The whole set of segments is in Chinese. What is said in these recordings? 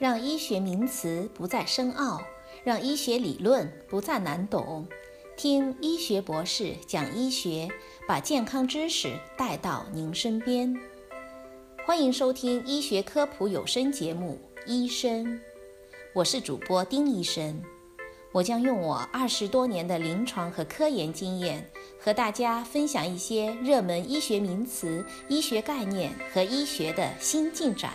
让医学名词不再深奥，让医学理论不再难懂。听医学博士讲医学，把健康知识带到您身边。欢迎收听医学科普有声节目《医生》，我是主播丁医生。我将用我二十多年的临床和科研经验，和大家分享一些热门医学名词、医学概念和医学的新进展，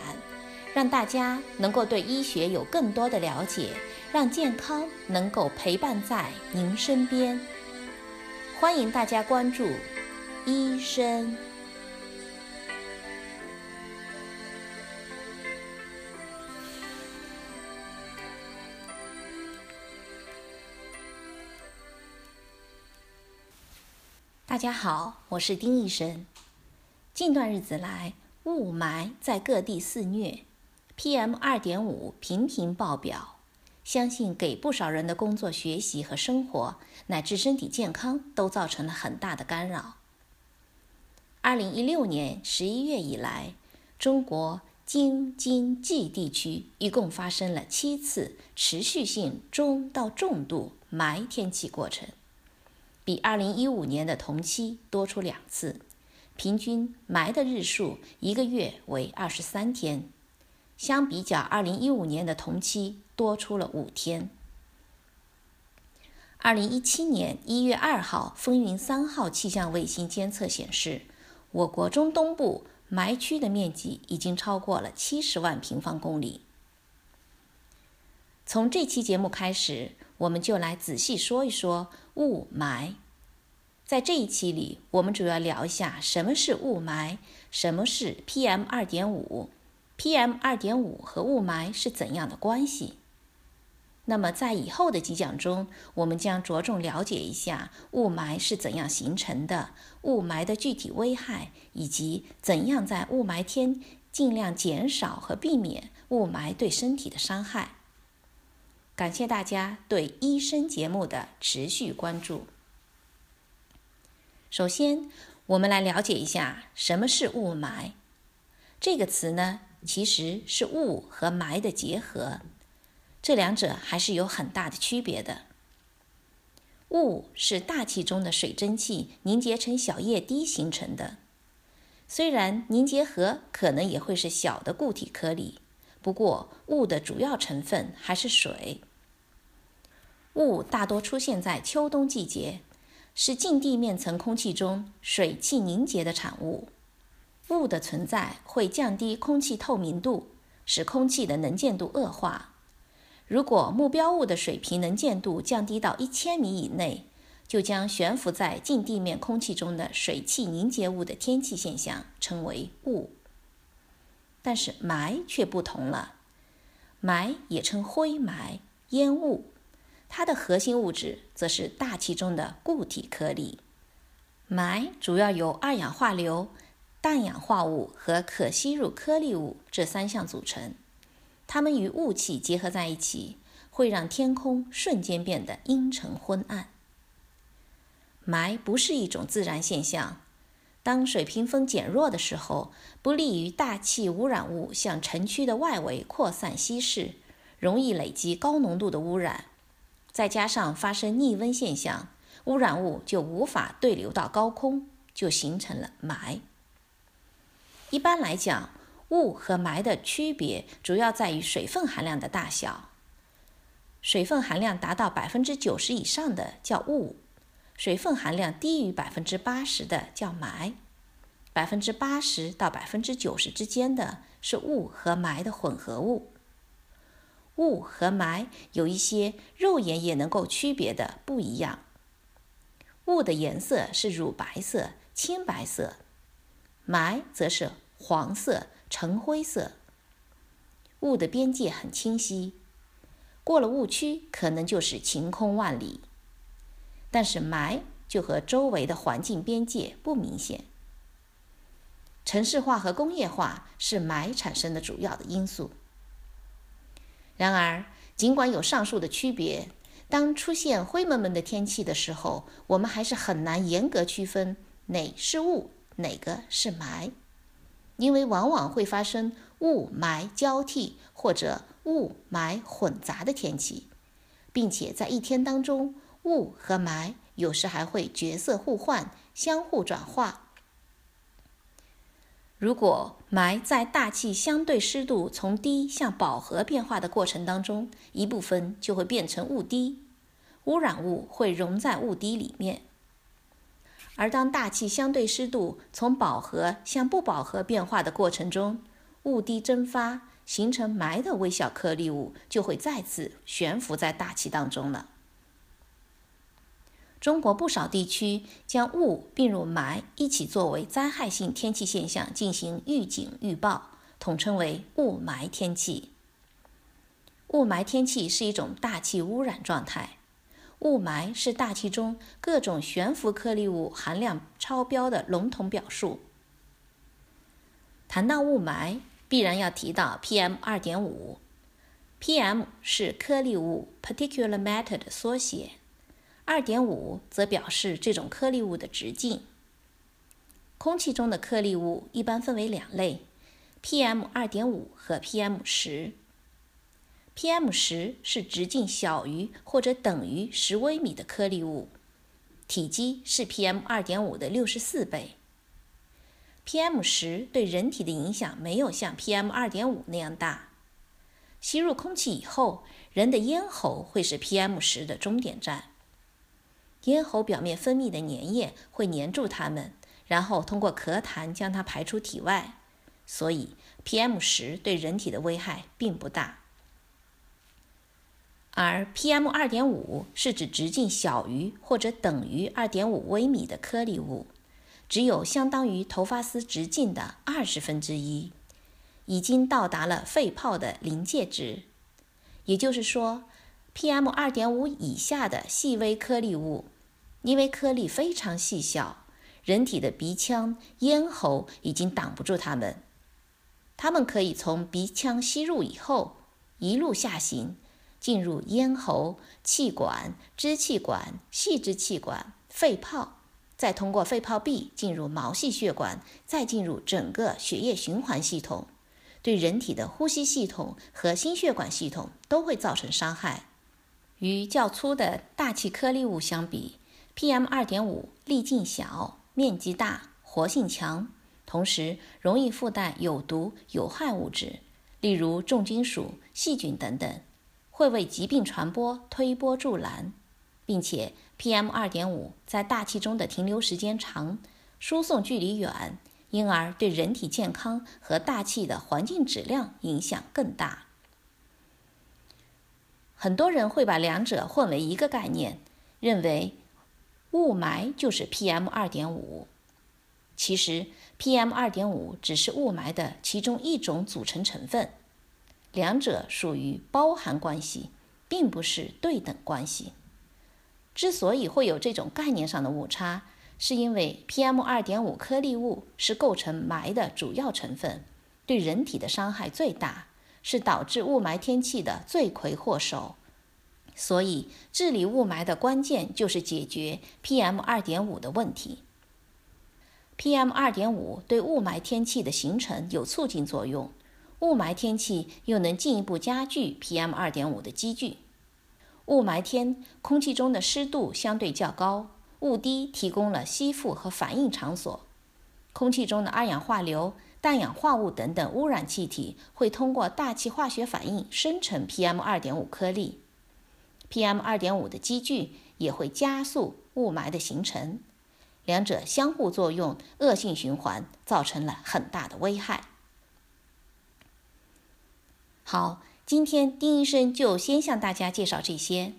让大家能够对医学有更多的了解，让健康能够陪伴在您身边。欢迎大家关注医生。大家好，我是丁医生。近段日子来，雾霾在各地肆虐，PM 二点五频频爆表，相信给不少人的工作、学习和生活，乃至身体健康都造成了很大的干扰。二零一六年十一月以来，中国京津冀地区一共发生了七次持续性中到重度霾天气过程。比二零一五年的同期多出两次，平均霾的日数一个月为二十三天，相比较二零一五年的同期多出了五天。二零一七年一月二号，风云三号气象卫星监测显示，我国中东部霾区的面积已经超过了七十万平方公里。从这期节目开始。我们就来仔细说一说雾霾。在这一期里，我们主要聊一下什么是雾霾，什么是 PM 二点五，PM 二点五和雾霾是怎样的关系。那么在以后的几讲中，我们将着重了解一下雾霾是怎样形成的，雾霾的具体危害，以及怎样在雾霾天尽量减少和避免雾霾对身体的伤害。感谢大家对医生节目的持续关注。首先，我们来了解一下什么是雾霾。这个词呢，其实是雾和霾的结合，这两者还是有很大的区别的。雾是大气中的水蒸气凝结成小液滴形成的，虽然凝结核可能也会是小的固体颗粒。不过，雾的主要成分还是水。雾大多出现在秋冬季节，是近地面层空气中水汽凝结的产物。雾的存在会降低空气透明度，使空气的能见度恶化。如果目标物的水平能见度降低到一千米以内，就将悬浮在近地面空气中的水汽凝结物的天气现象称为雾。但是霾却不同了，霾也称灰霾、烟雾，它的核心物质则是大气中的固体颗粒。霾主要由二氧化硫、氮氧化物和可吸入颗粒物这三项组成，它们与雾气结合在一起，会让天空瞬间变得阴沉昏暗。霾不是一种自然现象。当水平风减弱的时候，不利于大气污染物向城区的外围扩散稀释，容易累积高浓度的污染。再加上发生逆温现象，污染物就无法对流到高空，就形成了霾。一般来讲，雾和霾的区别主要在于水分含量的大小。水分含量达到百分之九十以上的叫雾。水分含量低于百分之八十的叫霾，百分之八十到百分之九十之间的是雾和霾的混合物。雾和霾有一些肉眼也能够区别的不一样。雾的颜色是乳白色、青白色，霾则是黄色、橙灰色。雾的边界很清晰，过了雾区可能就是晴空万里。但是霾就和周围的环境边界不明显。城市化和工业化是霾产生的主要的因素。然而，尽管有上述的区别，当出现灰蒙蒙的天气的时候，我们还是很难严格区分哪是雾，哪个是霾，因为往往会发生雾霾交替或者雾霾混杂的天气，并且在一天当中，雾和霾有时还会角色互换，相互转化。如果霾在大气相对湿度从低向饱和变化的过程当中，一部分就会变成雾滴，污染物会溶在雾滴里面。而当大气相对湿度从饱和向不饱和变化的过程中，雾滴蒸发形成霾的微小颗粒物就会再次悬浮在大气当中了。中国不少地区将雾并入霾一起作为灾害性天气现象进行预警预报，统称为雾霾天气。雾霾天气是一种大气污染状态，雾霾是大气中各种悬浮颗粒物含量超标的笼统表述。谈到雾霾，必然要提到 PM 二点五，PM 是颗粒物 （particular matter） 的缩写。二点五则表示这种颗粒物的直径。空气中的颗粒物一般分为两类：PM 二点五和 PM 十。PM 十是直径小于或者等于十微米的颗粒物，体积是 PM 二点五的六十四倍。PM 十对人体的影响没有像 PM 二点五那样大。吸入空气以后，人的咽喉会是 PM 十的终点站。咽喉表面分泌的粘液会粘住它们，然后通过咳痰将它排出体外。所以，PM 十对人体的危害并不大。而 PM 二点五是指直径小于或者等于二点五微米的颗粒物，只有相当于头发丝直径的二十分之一，已经到达了肺泡的临界值。也就是说，PM 二点五以下的细微颗粒物。因为颗粒非常细小，人体的鼻腔、咽喉已经挡不住它们。它们可以从鼻腔吸入以后，一路下行，进入咽喉、气管、支气管、细支气管、肺泡，再通过肺泡壁进入毛细血管，再进入整个血液循环系统，对人体的呼吸系统和心血管系统都会造成伤害。与较粗的大气颗粒物相比，PM 二点五粒径小、面积大、活性强，同时容易附带有毒有害物质，例如重金属、细菌等等，会为疾病传播推波助澜，并且 PM 二点五在大气中的停留时间长，输送距离远，因而对人体健康和大气的环境质量影响更大。很多人会把两者混为一个概念，认为。雾霾就是 PM 二点五，其实 PM 二点五只是雾霾的其中一种组成成分，两者属于包含关系，并不是对等关系。之所以会有这种概念上的误差，是因为 PM 二点五颗粒物是构成霾的主要成分，对人体的伤害最大，是导致雾霾天气的罪魁祸首。所以，治理雾霾的关键就是解决 PM 二点五的问题。PM 二点五对雾霾天气的形成有促进作用，雾霾天气又能进一步加剧 PM 二点五的积聚。雾霾天空气中的湿度相对较高，雾滴提供了吸附和反应场所，空气中的二氧化硫、氮氧化物等等污染气体会通过大气化学反应生成 PM 二点五颗粒。PM 二点五的积聚也会加速雾霾的形成，两者相互作用，恶性循环，造成了很大的危害。好，今天丁医生就先向大家介绍这些，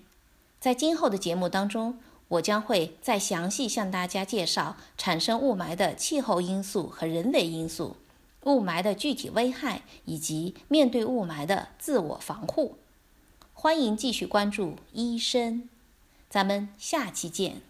在今后的节目当中，我将会再详细向大家介绍产生雾霾的气候因素和人为因素，雾霾的具体危害以及面对雾霾的自我防护。欢迎继续关注医生，咱们下期见。